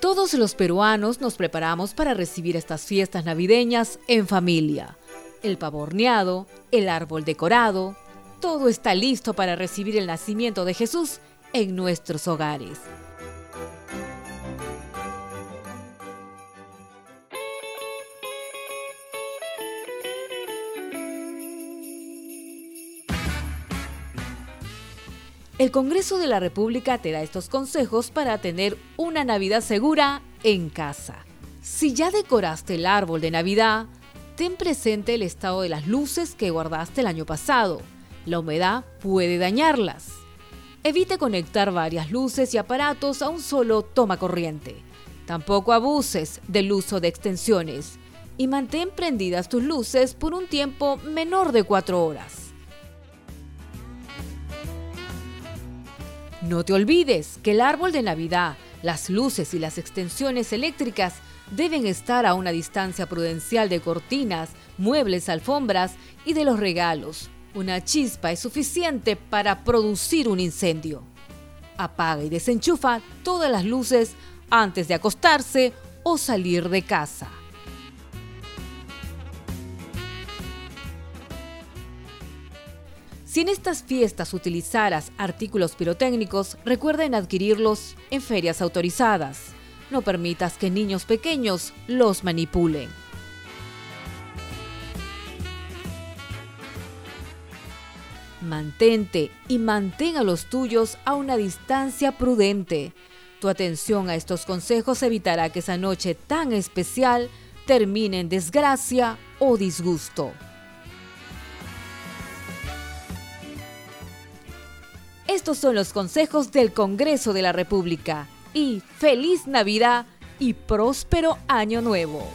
Todos los peruanos nos preparamos para recibir estas fiestas navideñas en familia. El pavo horneado, el árbol decorado, todo está listo para recibir el nacimiento de Jesús en nuestros hogares. El Congreso de la República te da estos consejos para tener una Navidad segura en casa. Si ya decoraste el árbol de Navidad, ten presente el estado de las luces que guardaste el año pasado. La humedad puede dañarlas. Evite conectar varias luces y aparatos a un solo toma corriente. Tampoco abuses del uso de extensiones y mantén prendidas tus luces por un tiempo menor de 4 horas. No te olvides que el árbol de Navidad, las luces y las extensiones eléctricas deben estar a una distancia prudencial de cortinas, muebles, alfombras y de los regalos. Una chispa es suficiente para producir un incendio. Apaga y desenchufa todas las luces antes de acostarse o salir de casa. Si en estas fiestas utilizaras artículos pirotécnicos, recuerden adquirirlos en ferias autorizadas. No permitas que niños pequeños los manipulen. Mantente y mantenga a los tuyos a una distancia prudente. Tu atención a estos consejos evitará que esa noche tan especial termine en desgracia o disgusto. Estos son los consejos del Congreso de la República. Y feliz Navidad y próspero Año Nuevo.